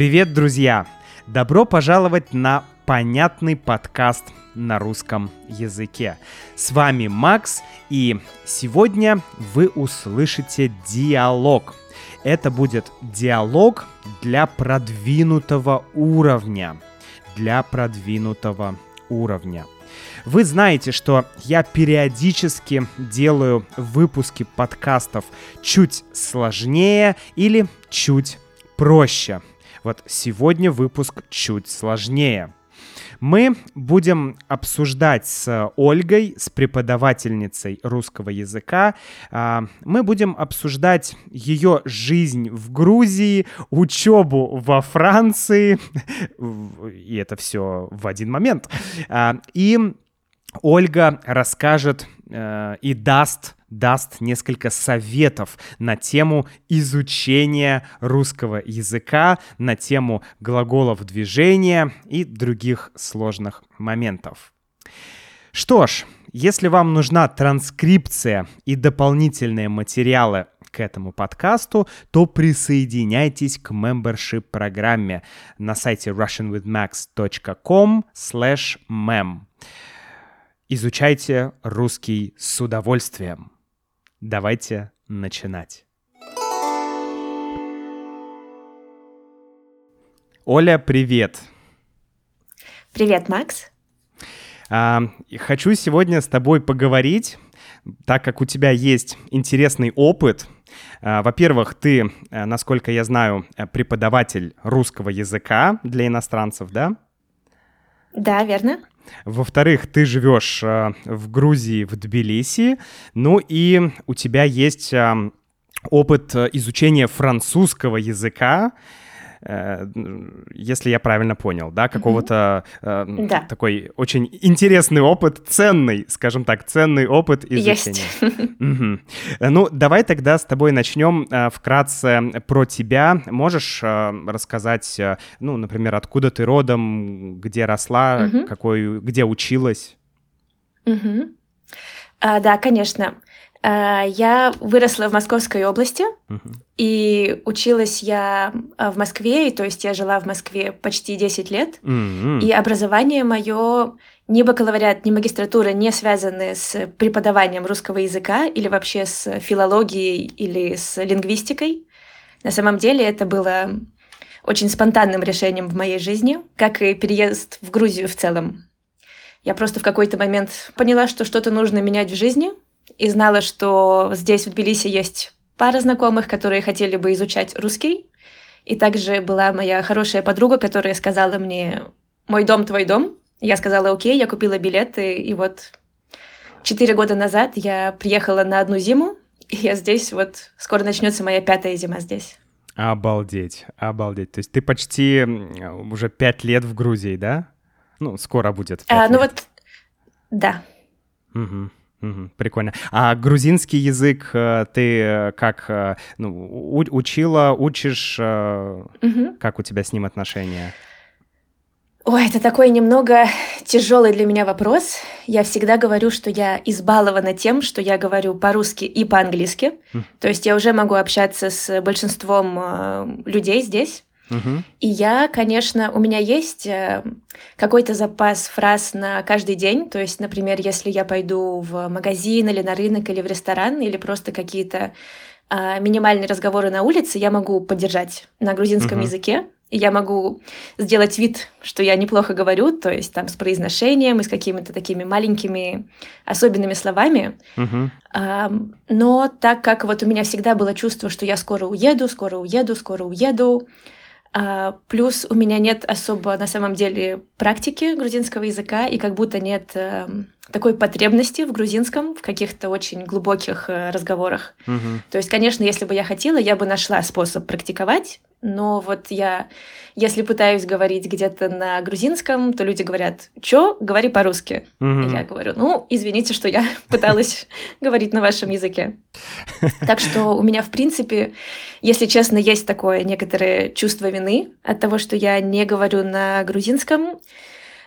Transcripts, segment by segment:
Привет, друзья! Добро пожаловать на понятный подкаст на русском языке. С вами Макс, и сегодня вы услышите диалог. Это будет диалог для продвинутого уровня. Для продвинутого уровня. Вы знаете, что я периодически делаю выпуски подкастов чуть сложнее или чуть проще. Вот сегодня выпуск чуть сложнее. Мы будем обсуждать с Ольгой, с преподавательницей русского языка, а, мы будем обсуждать ее жизнь в Грузии, учебу во Франции, и это все в один момент. А, и Ольга расскажет э, и даст даст несколько советов на тему изучения русского языка, на тему глаголов движения и других сложных моментов. Что ж, если вам нужна транскрипция и дополнительные материалы к этому подкасту, то присоединяйтесь к membership программе на сайте russianwithmax.com mem. Изучайте русский с удовольствием. Давайте начинать. Оля, привет. Привет, Макс. А, хочу сегодня с тобой поговорить, так как у тебя есть интересный опыт. А, во-первых, ты, а, насколько я знаю, преподаватель русского языка для иностранцев, да? Да, верно. Во-вторых, ты живешь э, в Грузии, в Тбилиси, ну и у тебя есть э, опыт э, изучения французского языка. Э, если я правильно понял, да, какого-то э, да. такой очень интересный опыт, ценный, скажем так, ценный опыт изучения. Угу. Ну, давай тогда с тобой начнем э, вкратце про тебя. Можешь э, рассказать, ну, например, откуда ты родом, где росла, угу. какой, где училась? Угу. А, да, конечно. Э, я выросла в Московской области, и училась я э, в Москве, и, то есть я жила в Москве почти 10 лет, и образование мое ни бакалавриат, ни магистратура не связаны с преподаванием русского языка или вообще с филологией или с лингвистикой. На самом деле это было очень спонтанным решением в моей жизни, как и переезд в Грузию в целом. Я просто в какой-то момент поняла, что что-то нужно менять в жизни — и знала, что здесь, в Тбилиси, есть пара знакомых, которые хотели бы изучать русский. И также была моя хорошая подруга, которая сказала мне «Мой дом, твой дом». Я сказала «Окей», я купила билеты, и вот четыре года назад я приехала на одну зиму, и я здесь, вот скоро начнется моя пятая зима здесь. Обалдеть, обалдеть. То есть ты почти уже пять лет в Грузии, да? Ну, скоро будет. А, ну вот, да. Угу. Угу, прикольно. А грузинский язык э, ты э, как э, ну, учила, учишь? Угу. Как у тебя с ним отношения? Ой, это такой немного тяжелый для меня вопрос. Я всегда говорю, что я избалована тем, что я говорю по-русски и по-английски. Mm. То есть я уже могу общаться с большинством людей здесь. И я, конечно, у меня есть э, какой-то запас фраз на каждый день. То есть, например, если я пойду в магазин или на рынок или в ресторан, или просто какие-то а, минимальные разговоры на улице, я могу поддержать на грузинском uh-huh. языке. И я могу сделать вид, что я неплохо говорю, то есть там с произношением и с какими-то такими маленькими особенными словами. Uh-huh. А, но так как вот у меня всегда было чувство, что я скоро уеду, скоро уеду, скоро уеду, плюс у меня нет особо на самом деле практики грузинского языка, и как будто нет э, такой потребности в грузинском, в каких-то очень глубоких э, разговорах. Угу. То есть, конечно, если бы я хотела, я бы нашла способ практиковать, но вот я, если пытаюсь говорить где-то на грузинском, то люди говорят, чё, говори по-русски. Mm-hmm. И я говорю, ну, извините, что я пыталась говорить на вашем языке. Так что у меня, в принципе, если честно, есть такое некоторое чувство вины от того, что я не говорю на грузинском,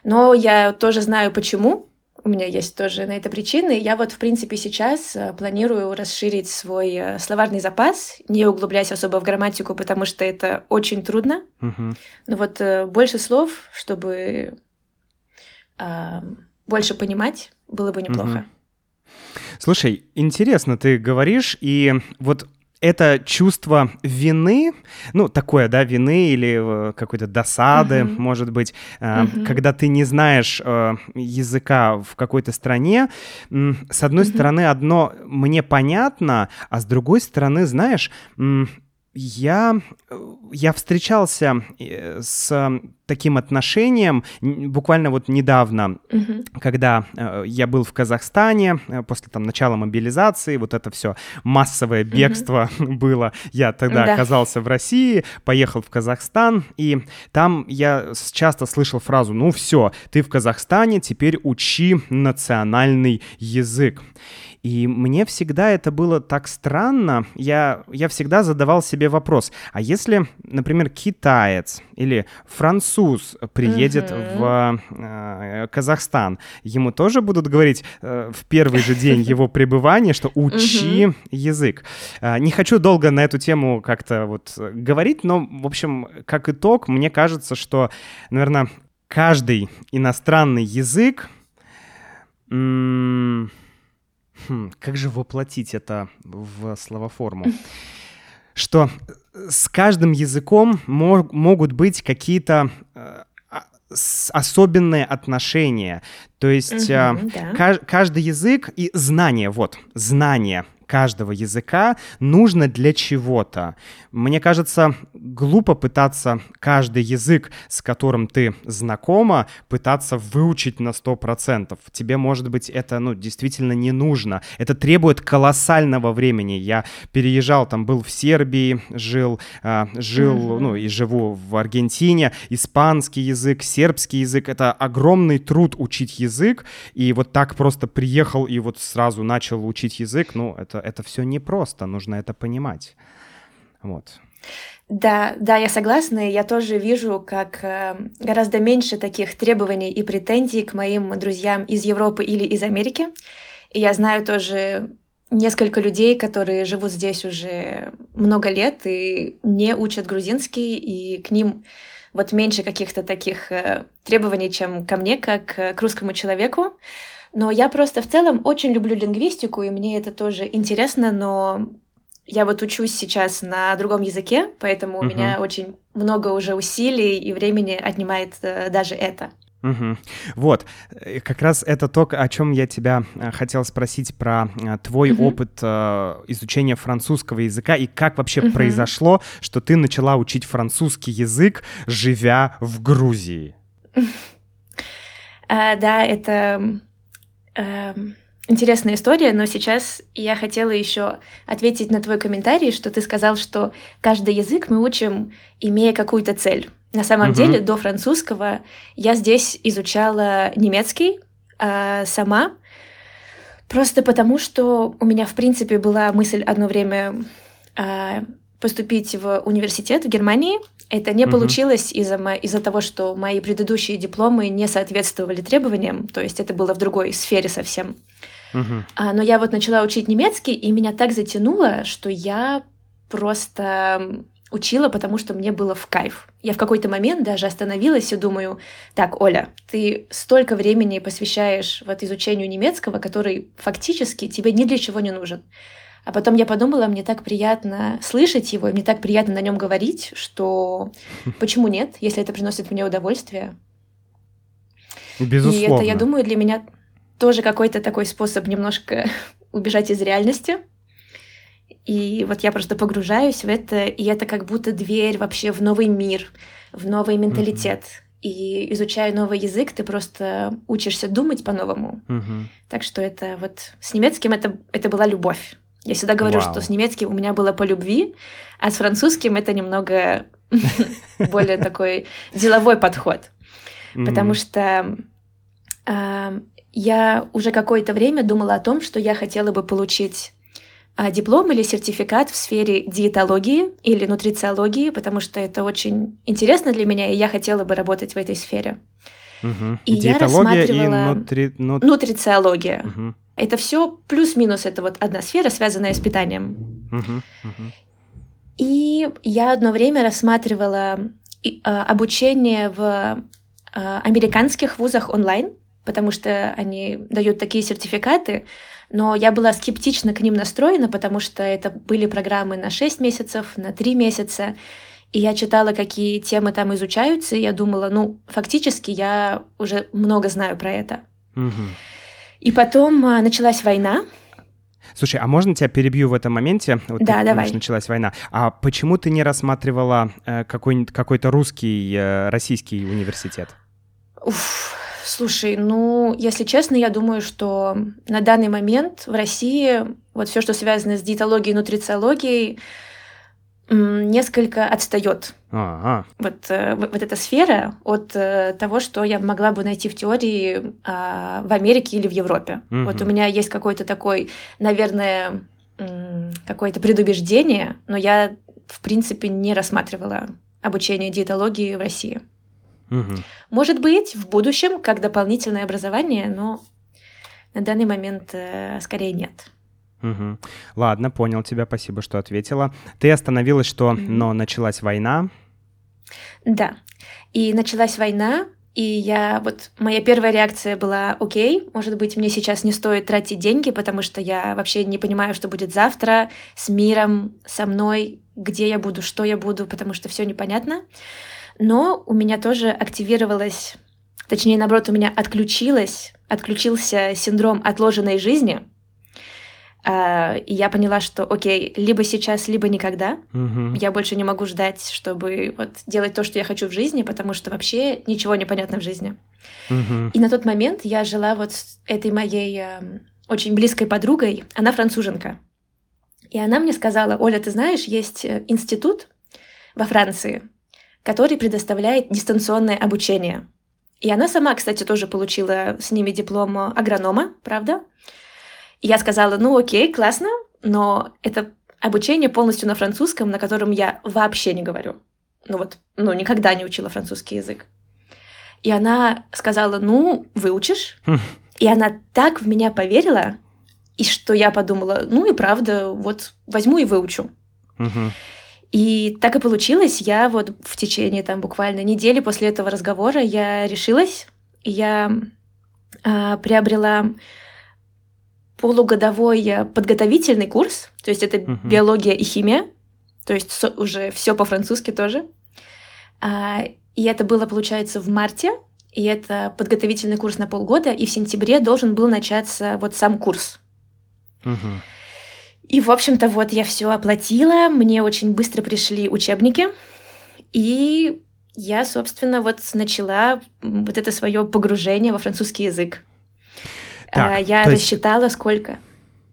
но я тоже знаю почему, у меня есть тоже на это причины. Я вот, в принципе, сейчас э, планирую расширить свой э, словарный запас, не углубляясь особо в грамматику, потому что это очень трудно. Мгм. Но вот э, больше слов, чтобы а, больше понимать, было бы неплохо. Мгм. Слушай, интересно ты говоришь, и вот это чувство вины, ну, такое, да, вины или э, какой-то досады, Мгм. может быть, Мгм. когда ты не знаешь э, языка в какой-то стране, с одной Мгм. стороны, одно мне понятно, а с другой стороны, знаешь, я, я встречался э, с таким отношением буквально вот недавно Мгм. когда э, я был в Казахстане, э, после там начала мобилизации, вот это все массовое бегство было, я тогда Да. оказался в России, поехал в Казахстан, и там я часто слышал фразу, ну все, ты в Казахстане, теперь учи национальный язык. И мне всегда это было так странно. Я, я всегда задавал себе вопрос, а если, например, китаец или француз приедет Мгм. в э, Казахстан, ему тоже будут говорить э, в первый же день его пребывания, что учи язык. Э, не хочу долго на эту тему как-то вот э, говорить, но, в общем, как итог, мне кажется, что, наверное, каждый иностранный язык м, Хм, как же воплотить это в словоформу? Что э, с каждым языком мо- могут быть какие-то э, а- особенные отношения. То есть э, Мгм, да. ка- каждый язык и знание, вот, знание каждого языка нужно для чего-то. Мне кажется, глупо пытаться каждый язык, с которым ты знакома, пытаться выучить на 100%. Тебе, может быть, это ну, действительно не нужно. Это требует колоссального времени. Я переезжал, там был в Сербии, жил, а, жил, ну и живу в Аргентине. Испанский язык, сербский язык — это огромный труд учить язык. И вот так просто приехал и вот сразу начал учить язык, ну, это, это все непросто, нужно это понимать. Вот. Да, да, я согласна. Я тоже вижу, как э, гораздо меньше таких требований и претензий к моим друзьям из Европы или из Америки. И я знаю тоже несколько людей, которые живут здесь уже много лет и не учат грузинский, и к ним вот меньше каких-то таких э, требований, чем ко мне, как э, к русскому человеку. Но я просто в целом очень люблю лингвистику, и мне это тоже интересно, но я вот учусь сейчас на другом языке, поэтому у Мгм. меня очень много уже усилий и времени отнимает э, даже это. Мгм. Вот, э, как раз это то, о чем я тебя э, хотел спросить про твой Мгм. опыт э, изучения французского языка и как вообще Мгм. произошло, что ты начала учить французский язык, живя в Грузии. Да, это эм, интересная история, но сейчас я хотела еще ответить на твой комментарий, что ты сказал, что каждый язык мы учим, имея какую-то цель. На самом Мгм. деле, до французского я здесь изучала немецкий а, сама, просто потому что у меня, в принципе, была мысль одно время а, поступить в университет в Германии. Это не Мгм. получилось из-за мо- из-за того, что мои предыдущие дипломы не соответствовали требованиям, то есть это было в другой сфере совсем. Мгм. А, но я вот начала учить немецкий, и меня так затянуло, что я просто учила, потому что мне было в кайф. Я в какой-то момент даже остановилась и думаю, так, Оля, ты столько времени посвящаешь вот изучению немецкого, который фактически тебе ни для чего не нужен. А потом я подумала, мне так приятно слышать его, и мне так приятно на нем говорить, что почему нет, если это приносит мне удовольствие. Безусловно. И это, я думаю, для меня тоже какой-то такой способ немножко убежать из реальности. И вот я просто погружаюсь в это, и это как будто дверь вообще в новый мир, в новый менталитет. И изучая новый язык, ты просто учишься думать по-новому. Мгм. Так что это вот с немецким это, это была любовь. Я всегда говорю, Вау. что с немецким у меня было по любви, а с французским это немного более такой деловой подход. Потому что а, я уже какое-то время думала о том, что я хотела бы получить а, диплом или сертификат в сфере диетологии или нутрициологии, потому что это очень интересно для меня, и я хотела бы работать в этой сфере. Угу. И я Диетология и рассматривала нутри... ну- нутрициология. Мгм, Это все плюс-минус, это вот одна сфера, связанная с питанием. мгм, мгм. И я одно время рассматривала а, обучение в а, американских вузах онлайн, потому что они дают такие сертификаты, но я была скептично к ним настроена, потому что это были программы на 6 месяцев, на 3 месяца, и я читала, какие темы там изучаются, и я думала, ну, фактически я уже много знаю про это. Мгм. И потом а, началась война, Слушай, а можно тебя перебью в этом моменте? Вот ты Да, говоришь, давай. началась война. А почему ты не рассматривала э, какой-нибудь какой-то русский, э, российский университет? Уф, слушай, ну, если честно, я думаю, что на данный момент в России вот все, что связано с диетологией и нутрициологией, несколько отстает. А, Вот, э, вот вот эта сфера от э, того, что я могла бы найти в теории а, в Америке или в Европе. Вот Мгм. у меня есть какой-то такой, наверное, какое-то предубеждение, но я, в принципе, не рассматривала обучение диетологии в России. Мгм. Может быть, в будущем, как дополнительное образование, но на данный момент э, скорее нет. Мгм. Ладно, понял тебя, спасибо, что ответила. Ты остановилась, что, Мгм. но началась война. Да. И началась война, и я вот моя первая реакция была: окей, может быть, мне сейчас не стоит тратить деньги, потому что я вообще не понимаю, что будет завтра с миром, со мной, где я буду, что я буду, потому что все непонятно. Но у меня тоже активировалась, точнее, наоборот, у меня отключилась, отключился синдром отложенной жизни. А, И я поняла, что окей, либо сейчас, либо никогда. Мгм. Я больше не могу ждать, чтобы вот делать то, что я хочу в жизни, потому что вообще ничего не понятно в жизни. Мгм. И на тот момент я жила вот с этой моей эм, очень близкой подругой. Она француженка. И она мне сказала, Оля, ты знаешь, есть э, институт во Франции, который предоставляет дистанционное обучение. И она сама, кстати, тоже получила с ними диплом э, агронома, правда? И я сказала, ну окей, классно, но это обучение полностью на французском, на котором я вообще не говорю. Ну вот, ну никогда не учила французский язык. И она сказала, ну, выучишь. Хм. И она так в меня поверила, и что я подумала, ну и правда, вот возьму и выучу. И так и получилось. Я вот в течение там буквально недели после этого разговора я решилась, я а, приобрела полугодовой э, подготовительный курс, то есть это Мгм. биология и химия, то есть со- уже все по-французски тоже. А, и это было, получается, в марте, и это подготовительный курс на полгода, и в сентябре должен был начаться вот сам курс. Мгм. И, в общем-то, вот я все оплатила, мне очень быстро пришли учебники, и я, собственно, вот начала вот это свое погружение во французский язык. Так, А, я то есть- рассчитала, сколько.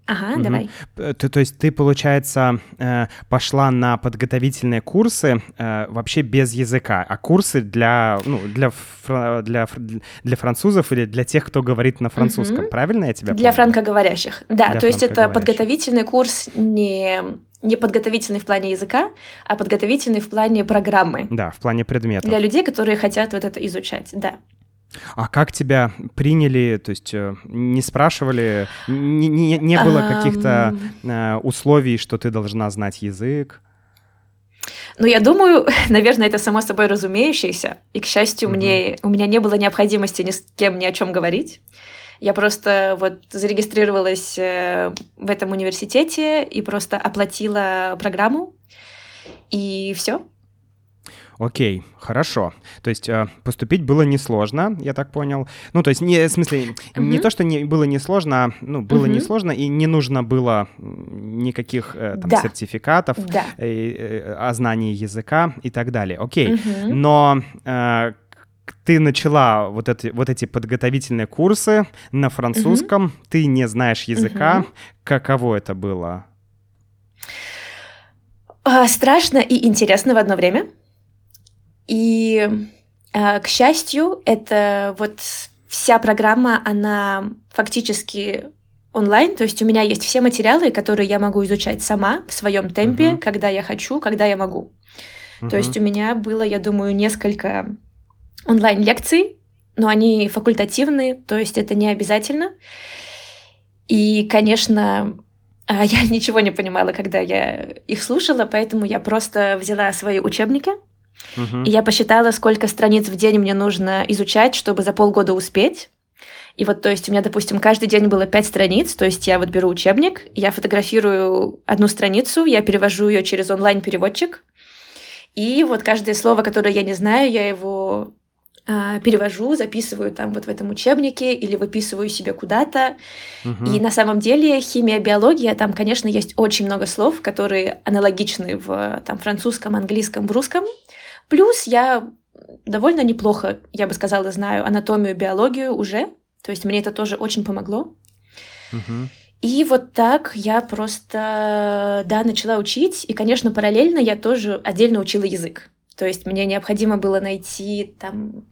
Ага, Мгм. давай. Ты, то есть ты, получается, э, пошла на подготовительные курсы э, вообще без языка, а курсы для, ну, для, фра- для, для французов или для тех, кто говорит на французском, Мгм. правильно я тебя Для понял? франкоговорящих. Да, Для то есть это подготовительный курс не, не подготовительный в плане языка, а подготовительный в плане программы. Да, в плане предметов. Для людей, которые хотят вот это изучать, да. А как тебя приняли, то есть э, не спрашивали, не, не- не было каких-то э, условий, что ты должна знать язык? Ну, я думаю, наверное, это само собой разумеющееся. И, к счастью, Мгм. мне, у меня не было необходимости ни с кем ни о чем говорить. Я просто вот зарегистрировалась э, в этом университете и просто оплатила программу. И все. Окей, хорошо. То есть э, поступить было несложно, я так понял. Ну, то есть, не, в смысле, не Мгм. то, что не, было несложно, а, ну, было Мгм. несложно, и не нужно было никаких э, там, Да. сертификатов Да. э, о знании языка и так далее. Окей. Мгм. Но ты начала вот эти, вот эти подготовительные курсы на французском, ты не знаешь языка. Мгм. Каково это было? А, Страшно и интересно в одно время. И, а, к счастью, это вот вся программа, она фактически онлайн, то есть у меня есть все материалы, которые я могу изучать сама в своем темпе, Мгм. когда я хочу, когда я могу. То есть у меня было, я думаю, несколько онлайн-лекций, но они факультативные, то есть это не обязательно. И, конечно, а, я ничего не понимала, когда я их слушала, поэтому я просто взяла свои учебники, uh-huh. и я посчитала, сколько страниц в день мне нужно изучать, чтобы за полгода успеть. И вот, то есть, у меня, допустим, каждый день было пять страниц, то есть я вот беру учебник, я фотографирую одну страницу, я перевожу ее через онлайн-переводчик, и вот каждое слово, которое я не знаю, я его а, перевожу, записываю там вот в этом учебнике или выписываю себе куда-то. Угу. И на самом деле химия, биология, там, конечно, есть очень много слов, которые аналогичны в там, французском, английском, русском. Плюс я довольно неплохо, я бы сказала, знаю анатомию, биологию уже. То есть мне это тоже очень помогло. Угу. И вот так я просто, да, начала учить. И, конечно, параллельно я тоже отдельно учила язык. То есть мне необходимо было найти там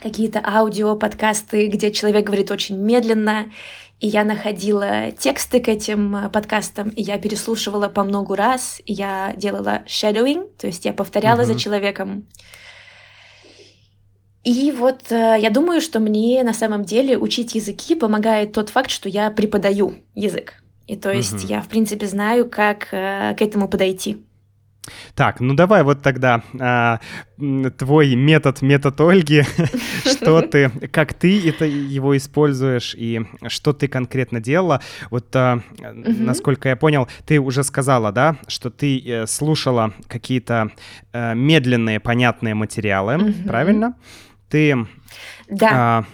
какие-то аудио, подкасты, где человек говорит очень медленно, и я находила тексты к этим э, подкастам, и я переслушивала по многу раз, и я делала shadowing, то есть я повторяла uh-huh. за человеком. И вот э, я думаю, что мне на самом деле учить языки помогает тот факт, что я преподаю язык. И то есть uh-huh. я, в принципе, знаю, как э, к этому подойти. Так, ну давай вот тогда а, твой метод, метод Ольги, что ты, как ты это его используешь и что ты конкретно делала. Вот, а, насколько я понял, ты уже сказала, да, что ты э, слушала какие-то а, медленные, понятные материалы, правильно? Ты да. А,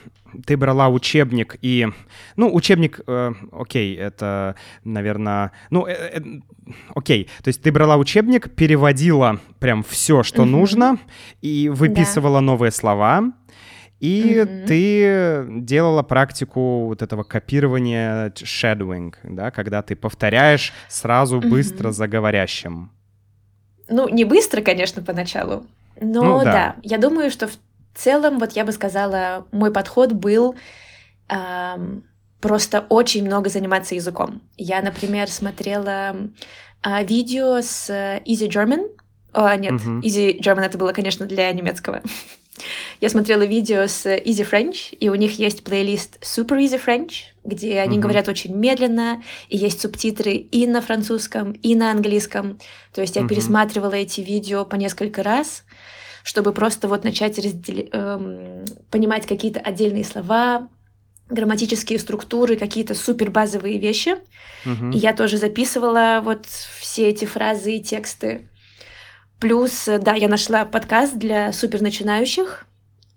ты брала учебник и... Ну, учебник, э, окей, это, наверное... Ну, э, э, окей, то есть ты брала учебник, переводила прям все, что mm-hmm. нужно, и выписывала да. новые слова, и mm-hmm. ты делала практику вот этого копирования shadowing, да, когда ты повторяешь сразу mm-hmm. быстро за говорящим. Ну, не быстро, конечно, поначалу, но ну, да. да, я думаю, что в в целом, вот я бы сказала, мой подход был эм, просто очень много заниматься языком. Я, например, смотрела э, видео с Easy German. О, нет, uh-huh. Easy German это было, конечно, для немецкого. Я смотрела видео с Easy French, и у них есть плейлист Super Easy French, где они uh-huh. говорят очень медленно, и есть субтитры и на французском, и на английском. То есть я uh-huh. пересматривала эти видео по несколько раз, чтобы просто вот начать раздел... эм, понимать какие-то отдельные слова, грамматические структуры, какие-то супер базовые вещи. Угу. И я тоже записывала вот все эти фразы и тексты. Плюс, да, я нашла подкаст для супер начинающих,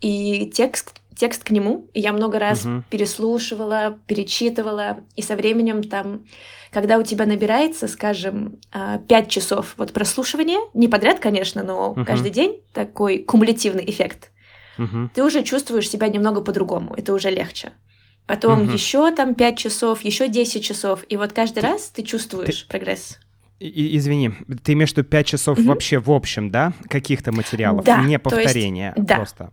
и текст, текст к нему. И я много раз угу. переслушивала, перечитывала, и со временем там когда у тебя набирается, скажем, 5 а, часов вот прослушивания, не подряд, конечно, но uh-huh. каждый день такой кумулятивный эффект, uh-huh. ты уже чувствуешь себя немного по-другому, это уже легче. Потом uh-huh. еще там 5 часов, еще 10 часов, и вот каждый ты, раз ты чувствуешь ты... прогресс. И, извини, ты имеешь в виду 5 часов угу. вообще в общем, да, каких-то материалов, да, не повторения есть, да. просто?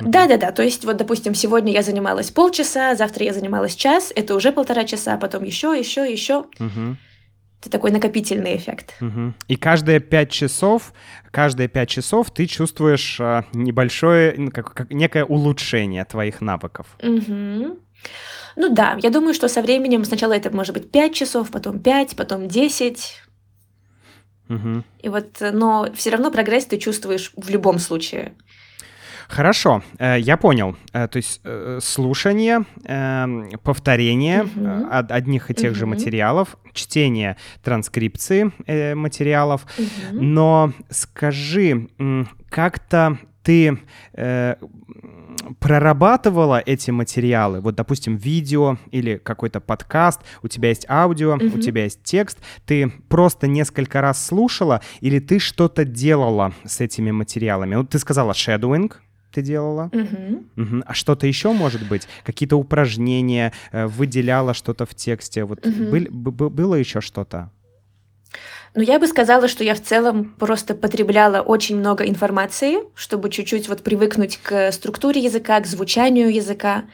Да-да-да, то есть вот, допустим, сегодня я занималась полчаса, завтра я занималась час, это уже полтора часа, потом еще, еще, еще. Угу. Это такой накопительный эффект. Угу. И каждые пять часов, каждые пять часов ты чувствуешь а, небольшое, как, как некое улучшение твоих навыков. Угу. Ну да, я думаю, что со временем сначала это может быть 5 часов, потом 5, потом 10. Угу. И вот, но все равно прогресс ты чувствуешь в любом случае. Хорошо, э, я понял. Э, то есть э, слушание, эм, повторение угу. одних и тех угу. же материалов, чтение транскрипции материалов. Угу. Но скажи, как-то ты прорабатывала эти материалы, вот, допустим, видео или какой-то подкаст, у тебя есть аудио, mm-hmm. у тебя есть текст, ты просто несколько раз слушала или ты что-то делала с этими материалами? Вот ты сказала shadowing, ты делала? Угу. Угу. А что-то еще может быть? Какие-то упражнения, э, выделяла что-то в тексте? Вот угу. был, было еще что-то? Ну, я бы сказала, что я в целом просто потребляла очень много информации, чтобы чуть-чуть вот привыкнуть к структуре языка, к звучанию языка.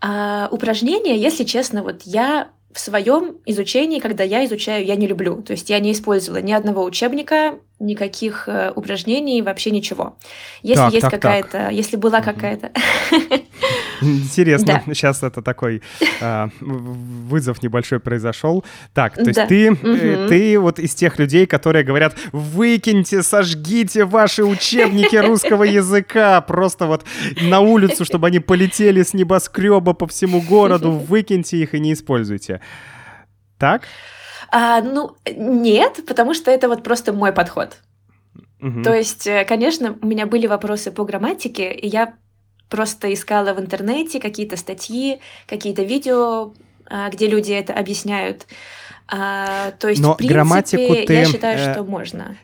А упражнения, если честно, вот я в своем изучении, когда я изучаю, я не люблю. То есть я не использовала ни одного учебника, никаких э, упражнений, вообще ничего. Если так, есть какая-то, если была какая-то... Интересно, да. сейчас это такой э, вызов небольшой произошел. Так, то есть да. ты, угу. ты вот из тех людей, которые говорят, выкиньте, сожгите ваши учебники русского языка, просто вот на улицу, чтобы они полетели с небоскреба по всему городу, выкиньте их и не используйте. Так? А, ну, нет, потому что это вот просто мой подход. Угу. То есть, э, конечно, у меня были вопросы по грамматике, и я просто искала в интернете какие-то статьи, какие-то видео, а, где люди это объясняют. А, то есть, Но в принципе, грамматику ты, я считаю, э, что можно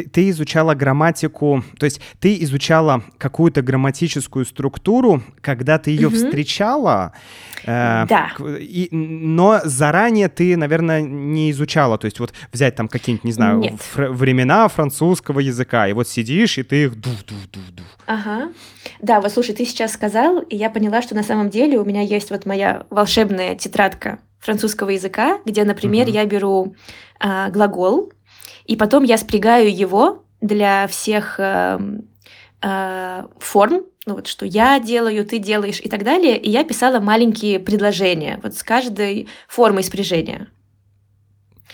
ты, ты изучала грамматику, то есть ты изучала какую-то грамматическую структуру, когда ты ее угу. встречала, э, да. И, но заранее ты, наверное, не изучала, то есть вот взять там какие-нибудь, не знаю, фр- времена французского языка, и вот сидишь, и ты их дух-дух-дух-дух. Ага. Да, вот слушай, ты сейчас сказал, и я поняла, что на самом деле у меня есть вот моя волшебная тетрадка французского языка, где, например, угу. я беру э, глагол, и потом я спрягаю его для всех э, э, форм, ну вот что я делаю, ты делаешь и так далее. И я писала маленькие предложения вот с каждой формой спряжения.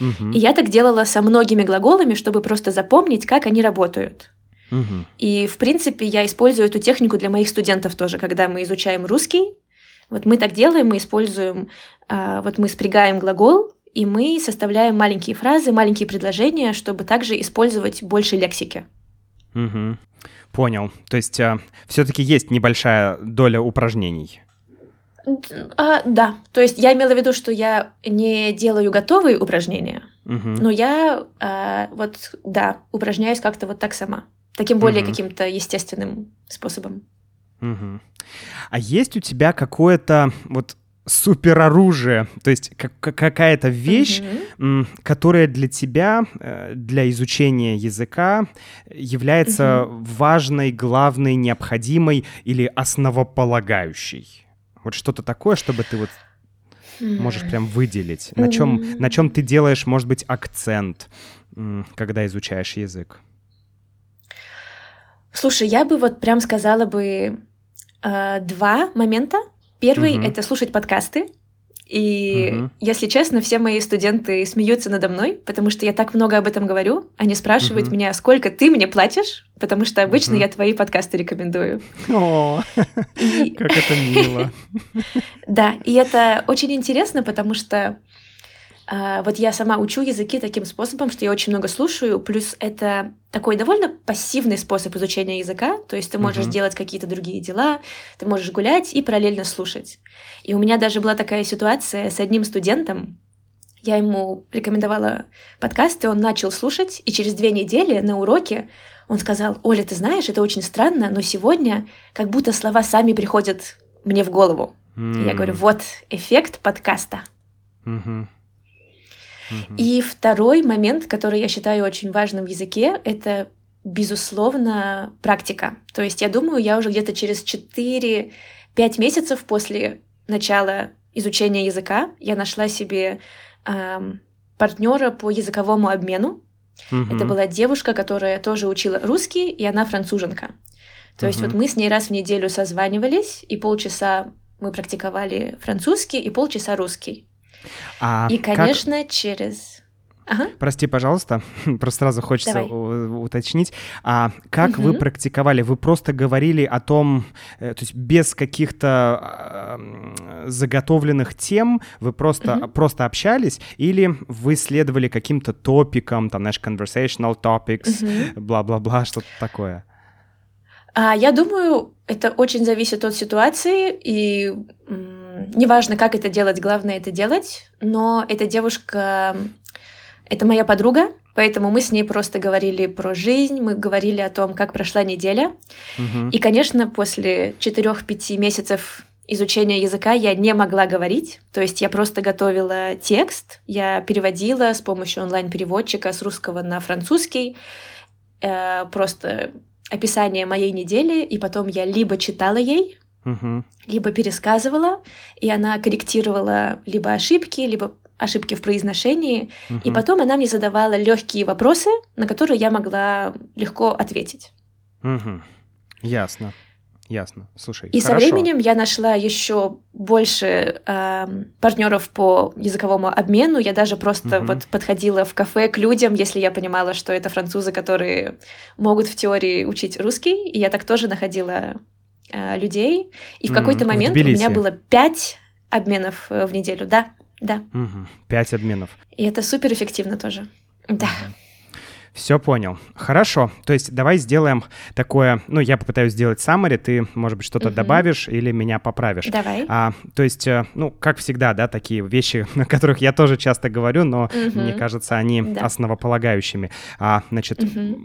Угу. И я так делала со многими глаголами, чтобы просто запомнить, как они работают. Угу. И, в принципе, я использую эту технику для моих студентов тоже, когда мы изучаем русский. Вот мы так делаем, мы используем, э, вот мы спрягаем глагол, и мы составляем маленькие фразы, маленькие предложения, чтобы также использовать больше лексики. Угу. Понял. То есть а, все-таки есть небольшая доля упражнений. А, да, то есть я имела в виду, что я не делаю готовые упражнения, угу. но я а, вот да упражняюсь как-то вот так сама, таким более угу. каким-то естественным способом. Угу. А есть у тебя какое-то вот супероружие, то есть как, какая-то вещь, mm-hmm. которая для тебя, э, для изучения языка является mm-hmm. важной, главной, необходимой или основополагающей. Вот что-то такое, чтобы ты вот можешь прям выделить, на чем, mm-hmm. на чем ты делаешь, может быть, акцент, когда изучаешь язык. Слушай, я бы вот прям сказала бы э, два момента. Первый угу. это слушать подкасты. И, угу. если честно, все мои студенты смеются надо мной, потому что я так много об этом говорю. Они спрашивают угу. меня, сколько ты мне платишь, потому что обычно угу. я твои подкасты рекомендую. О, как это мило. Да, и это очень интересно, потому что вот я сама учу языки таким способом, что я очень много слушаю, плюс это такой довольно пассивный способ изучения языка, то есть ты можешь uh-huh. делать какие-то другие дела, ты можешь гулять и параллельно слушать. И у меня даже была такая ситуация с одним студентом, я ему рекомендовала подкасты, он начал слушать, и через две недели на уроке он сказал, Оля, ты знаешь, это очень странно, но сегодня как будто слова сами приходят мне в голову. Mm. И я говорю, вот эффект подкаста. Mm-hmm. И второй момент, который я считаю очень важным в языке, это безусловно, практика. То есть я думаю, я уже где-то через 4-5 месяцев после начала изучения языка я нашла себе эм, партнера по языковому обмену. Угу. Это была девушка, которая тоже учила русский, и она француженка. То угу. есть вот мы с ней раз в неделю созванивались, и полчаса мы практиковали французский, и полчаса русский. А и, конечно, как... через... Ага. Прости, пожалуйста, просто сразу хочется уточнить. А как угу. вы практиковали? Вы просто говорили о том, э, то есть без каких-то э, заготовленных тем, вы просто, угу. просто общались, или вы следовали каким-то топикам, там, знаешь, conversational topics, угу. бла-бла-бла, что-то такое? А, я думаю, это очень зависит от ситуации, и неважно, как это делать, главное это делать. Но эта девушка, это моя подруга, поэтому мы с ней просто говорили про жизнь, мы говорили о том, как прошла неделя. Угу. И, конечно, после 4-5 месяцев изучения языка я не могла говорить, то есть я просто готовила текст, я переводила с помощью онлайн-переводчика с русского на французский, э, просто описание моей недели, и потом я либо читала ей угу. либо пересказывала, и она корректировала либо ошибки, либо ошибки в произношении, угу. и потом она мне задавала легкие вопросы, на которые я могла легко ответить. Угу. Ясно. Ясно. Слушай. И хорошо. со временем я нашла еще больше э, партнеров по языковому обмену. Я даже просто угу. вот подходила в кафе к людям, если я понимала, что это французы, которые могут в теории учить русский. И я так тоже находила э, людей. И в какой-то mm, момент у меня было пять обменов э, в неделю. Да, да. Угу. Пять обменов. И это супер эффективно тоже. Да. Угу. Все понял. Хорошо. То есть давай сделаем такое, ну, я попытаюсь сделать summary, ты, может быть, что-то угу. добавишь или меня поправишь. Давай. А, то есть, э, ну, как всегда, да, такие вещи, о которых я тоже часто говорю, но угу. мне кажется, они да. основополагающими. А, значит, угу.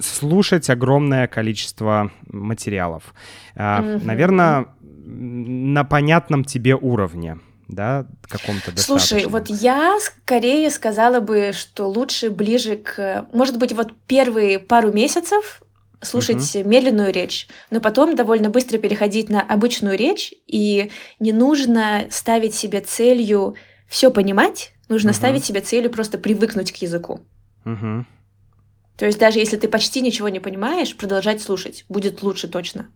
слушать огромное количество материалов. А, угу. Наверное, на понятном тебе уровне да, каком-то Слушай, вот я скорее сказала бы, что лучше ближе к... Может быть, вот первые пару месяцев слушать угу. медленную речь, но потом довольно быстро переходить на обычную речь, и не нужно ставить себе целью все понимать, нужно угу. ставить себе целью просто привыкнуть к языку. Угу. То есть даже если ты почти ничего не понимаешь, продолжать слушать будет лучше точно.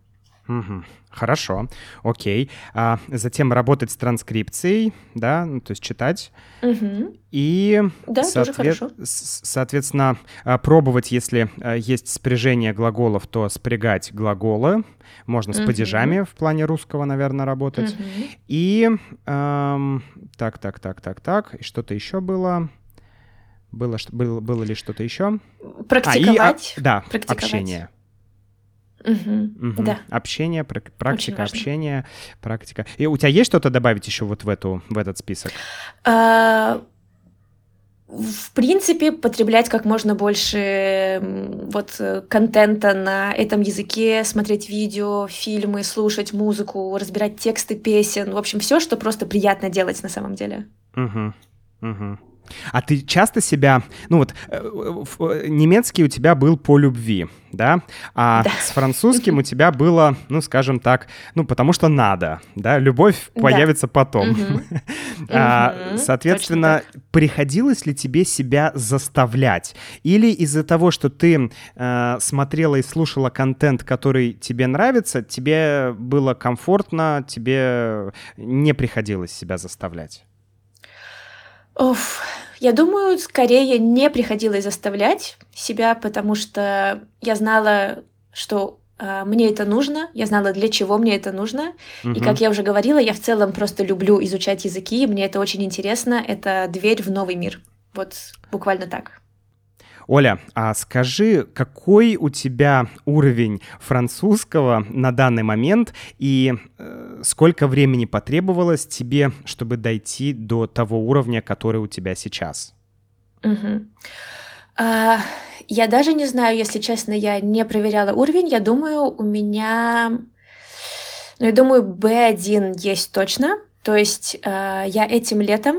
Угу. Хорошо, окей. А затем работать с транскрипцией, да, ну, то есть читать. Угу. И, да, соответ... соответственно, а, пробовать, если а, есть спряжение глаголов, то спрягать глаголы. Можно с угу. падежами в плане русского, наверное, работать. Угу. И эм, так, так, так, так, так. И что-то еще было. Было, было, было ли что-то еще? Практиковать. А, и, да, Практиковать. общение. Угу, угу. Да. Общение, практика общения, практика. И у тебя есть что-то добавить еще вот в эту в этот список? А, в принципе, потреблять как можно больше вот э, контента на этом языке, смотреть видео, фильмы, слушать музыку, разбирать тексты песен, в общем, все, что просто приятно делать на самом деле. Угу, угу. А ты часто себя, ну вот, э, э, немецкий у тебя был по любви, да, а да. с французским у тебя было, ну, скажем так, ну, потому что надо, да, любовь да. появится потом. а, соответственно, приходилось ли тебе себя заставлять? Или из-за того, что ты э, смотрела и слушала контент, который тебе нравится, тебе было комфортно, тебе не приходилось себя заставлять? Оф, я думаю, скорее не приходилось заставлять себя, потому что я знала, что э, мне это нужно, я знала, для чего мне это нужно. Угу. И как я уже говорила, я в целом просто люблю изучать языки, мне это очень интересно, это дверь в новый мир. Вот буквально так. Оля, а скажи, какой у тебя уровень французского на данный момент и э, сколько времени потребовалось тебе, чтобы дойти до того уровня, который у тебя сейчас? Угу. А, я даже не знаю, если честно, я не проверяла уровень. Я думаю, у меня, ну, я думаю, B1 есть точно. То есть э, я этим летом,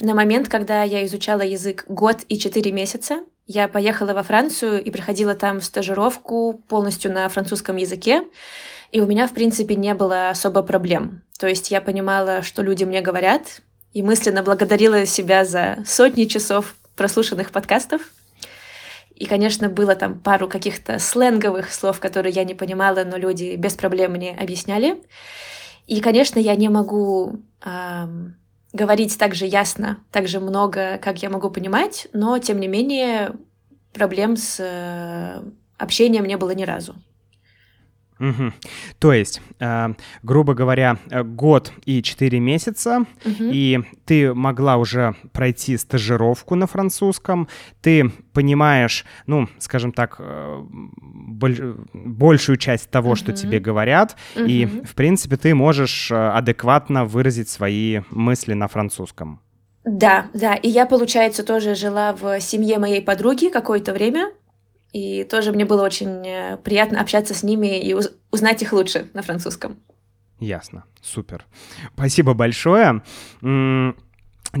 на момент, когда я изучала язык год и четыре месяца, я поехала во Францию и проходила там стажировку полностью на французском языке. И у меня, в принципе, не было особо проблем. То есть я понимала, что люди мне говорят, и мысленно благодарила себя за сотни часов прослушанных подкастов. И, конечно, было там пару каких-то сленговых слов, которые я не понимала, но люди без проблем мне объясняли. И, конечно, я не могу эм, говорить так же ясно, так же много, как я могу понимать, но, тем не менее, проблем с э, общением не было ни разу. Угу. То есть, э, грубо говоря, э, год и четыре месяца, угу. и ты могла уже пройти стажировку на французском, ты понимаешь, ну, скажем так, э, боль, большую часть того, угу. что тебе говорят, угу. и, в принципе, ты можешь э, адекватно выразить свои мысли на французском. Да, да, и я, получается, тоже жила в семье моей подруги какое-то время, и тоже мне было очень э, приятно общаться с ними и уз- узнать их лучше на французском. Ясно, супер. Спасибо большое.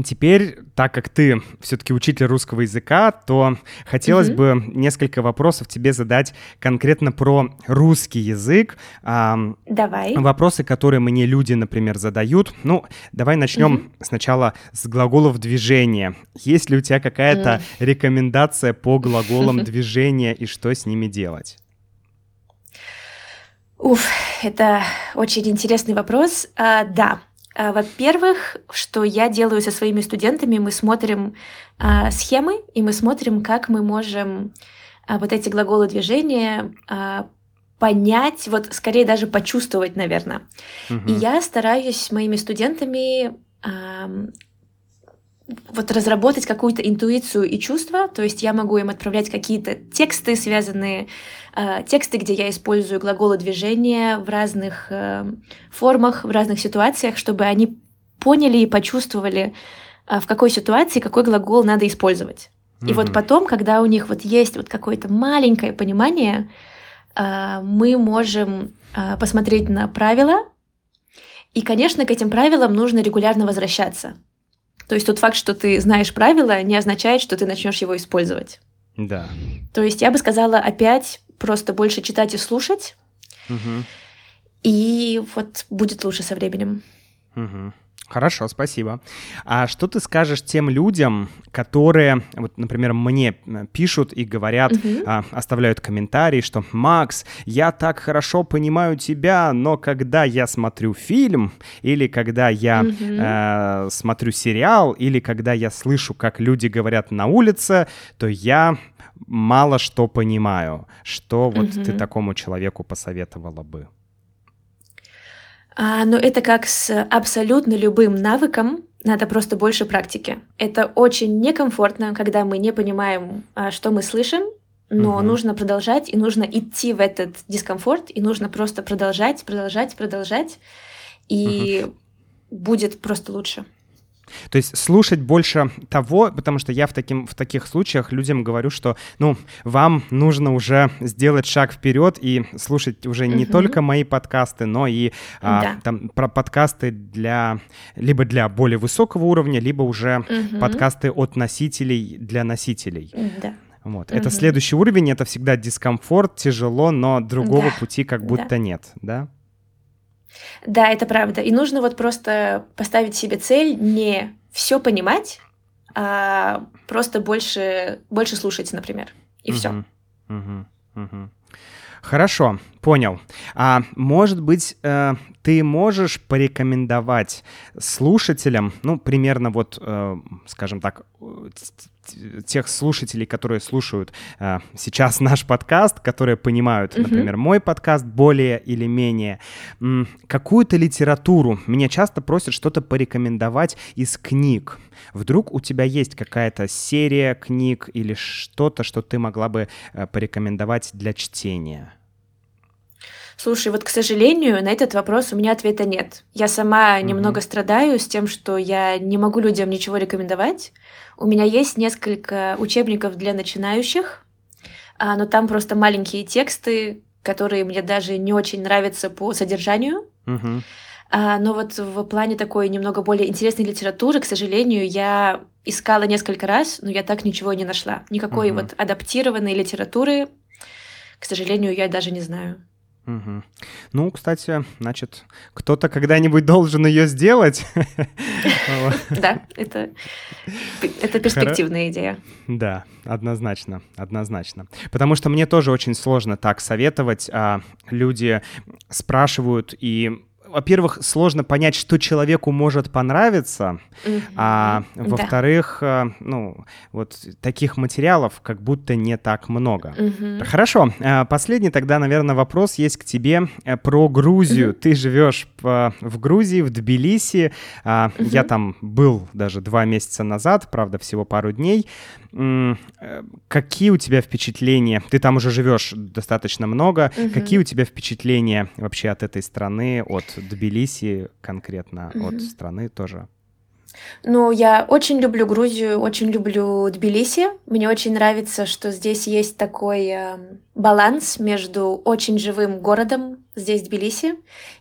Теперь, так как ты все-таки учитель русского языка, то хотелось mm-hmm. бы несколько вопросов тебе задать конкретно про русский язык. Давай. Вопросы, которые мне люди, например, задают. Ну, давай начнем mm-hmm. сначала с глаголов движения. Есть ли у тебя какая-то mm. рекомендация по глаголам движения и что с ними делать? Уф, это очень интересный вопрос. А, да, во-первых, что я делаю со своими студентами, мы смотрим а, схемы, и мы смотрим, как мы можем а, вот эти глаголы движения а, понять, вот скорее даже почувствовать, наверное. Угу. И я стараюсь с моими студентами а, вот разработать какую-то интуицию и чувства, то есть я могу им отправлять какие-то тексты, связанные, э, тексты, где я использую глаголы движения в разных э, формах, в разных ситуациях, чтобы они поняли и почувствовали, э, в какой ситуации какой глагол надо использовать. Mm-hmm. И вот потом, когда у них вот есть вот какое-то маленькое понимание, э, мы можем э, посмотреть на правила, и, конечно, к этим правилам нужно регулярно возвращаться. То есть тот факт, что ты знаешь правила, не означает, что ты начнешь его использовать. Да. То есть я бы сказала опять просто больше читать и слушать. Угу. И вот будет лучше со временем. Угу. Хорошо, спасибо. А что ты скажешь тем людям, которые, вот, например, мне э, пишут и говорят, uh-huh. а, оставляют комментарии, что «Макс, я так хорошо понимаю тебя, но когда я смотрю фильм, или когда я uh-huh. э, смотрю сериал, или когда я слышу, как люди говорят на улице, то я мало что понимаю». Что вот uh-huh. ты такому человеку посоветовала бы? А, но это как с абсолютно любым навыком, надо просто больше практики. Это очень некомфортно, когда мы не понимаем, а, что мы слышим, но угу. нужно продолжать, и нужно идти в этот дискомфорт, и нужно просто продолжать, продолжать, продолжать, и угу. будет просто лучше. То есть слушать больше того, потому что я в, таким, в таких случаях людям говорю, что, ну, вам нужно уже сделать шаг вперед и слушать уже не угу. только мои подкасты, но и а, да. там про подкасты для либо для более высокого уровня, либо уже угу. подкасты от носителей для носителей. Да. Вот. Угу. Это следующий уровень, это всегда дискомфорт, тяжело, но другого да. пути как будто да. нет, да? Да, это правда. И нужно вот просто поставить себе цель не все понимать, а просто больше, больше слушать, например. И все. Хорошо, понял. А может быть, э, ты можешь порекомендовать слушателям, ну, примерно вот, э, скажем так, тех слушателей, которые слушают э, сейчас наш подкаст, которые понимают, mm-hmm. например, мой подкаст более или менее, м, какую-то литературу. Меня часто просят что-то порекомендовать из книг. Вдруг у тебя есть какая-то серия книг или что-то, что ты могла бы э, порекомендовать для чтения? Слушай, вот, к сожалению, на этот вопрос у меня ответа нет. Я сама mm-hmm. немного страдаю с тем, что я не могу людям ничего рекомендовать. У меня есть несколько учебников для начинающих, а, но там просто маленькие тексты, которые мне даже не очень нравятся по содержанию. Mm-hmm. но вот в плане такой немного более интересной литературы, к сожалению, я искала несколько раз, но я так ничего не нашла. Никакой mm-hmm. вот адаптированной литературы, к сожалению, я даже не знаю. Угу. Ну, кстати, значит, кто-то когда-нибудь должен ее сделать. Да, это, перспективная идея. Да, однозначно, однозначно. Потому что мне тоже очень сложно так советовать. А люди спрашивают, и во-первых, сложно понять, что человеку может понравиться, mm-hmm. а во-вторых, да. Э, ну, вот таких материалов как будто не так много. Mm-hmm. Хорошо, э, последний тогда, наверное, вопрос есть к тебе э, про Грузию. Mm-hmm. Ты живешь в Грузии, в Тбилиси. Mm-hmm. Я там был даже два месяца назад, правда, всего пару дней. Какие у тебя впечатления? Ты там уже живешь достаточно много. Mm-hmm. Какие у тебя впечатления вообще от этой страны, от Тбилиси конкретно mm-hmm. от страны тоже? Ну, я очень люблю Грузию, очень люблю Тбилиси. Мне очень нравится, что здесь есть такой э, баланс между очень живым городом, здесь Тбилиси,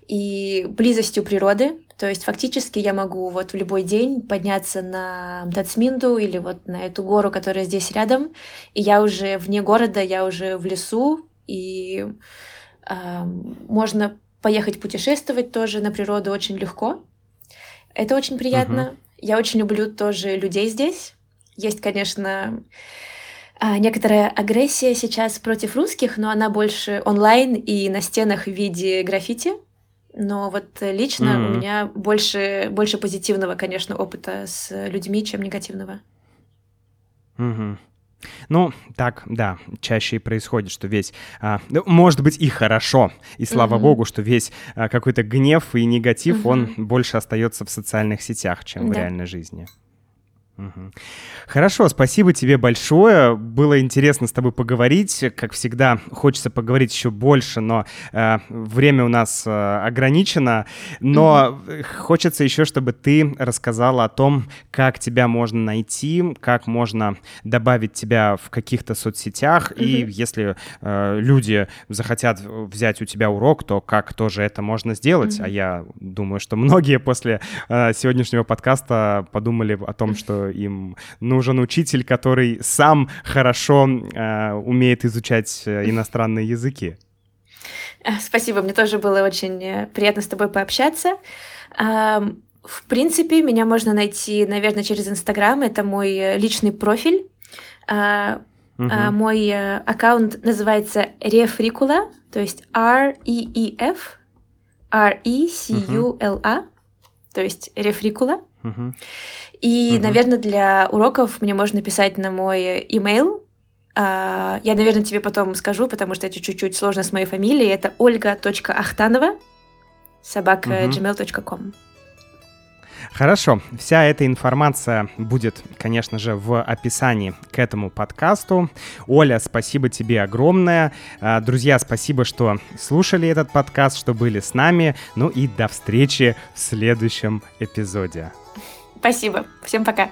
и близостью природы. То есть фактически я могу вот в любой день подняться на Дацминду или вот на эту гору, которая здесь рядом, и я уже вне города, я уже в лесу, и э, можно поехать путешествовать тоже на природу очень легко. Это очень приятно. Uh-huh. Я очень люблю тоже людей здесь. Есть, конечно, а, некоторая агрессия сейчас против русских, но она больше онлайн и на стенах в виде граффити. Но вот лично mm-hmm. у меня больше, больше позитивного, конечно, опыта с людьми, чем негативного. Mm-hmm. Ну, так, да, чаще и происходит, что весь, а, ну, может быть, и хорошо, и слава mm-hmm. богу, что весь а, какой-то гнев и негатив, mm-hmm. он больше остается в социальных сетях, чем да. в реальной жизни. Хорошо, спасибо тебе большое. Было интересно с тобой поговорить. Как всегда, хочется поговорить еще больше, но э, время у нас э, ограничено. Но mm-hmm. хочется еще, чтобы ты рассказала о том, как тебя можно найти, как можно добавить тебя в каких-то соцсетях. Mm-hmm. И если э, люди захотят взять у тебя урок, то как тоже это можно сделать. Mm-hmm. А я думаю, что многие после э, сегодняшнего подкаста подумали о том, что им нужен учитель, который сам хорошо э, умеет изучать э, иностранные языки. Э, спасибо, мне тоже было очень э, приятно с тобой пообщаться. В принципе, меня можно найти, наверное, через Инстаграм. Это мой личный профиль. Uh-huh. Мой аккаунт называется Рефрикула, то есть R-E-E-F, R-E-C-U-L-A, то есть Рефрикула. Uh-huh. И, угу. наверное, для уроков мне можно писать на мой email. А, я, наверное, тебе потом скажу, потому что это чуть-чуть сложно с моей фамилией. Это ольга.ахтанова собака угу. gmail.com. Хорошо, вся эта информация будет, конечно же, в описании к этому подкасту. Оля, спасибо тебе огромное. А, друзья, спасибо, что слушали этот подкаст, что были с нами. Ну и до встречи в следующем эпизоде. Спасибо. Всем пока.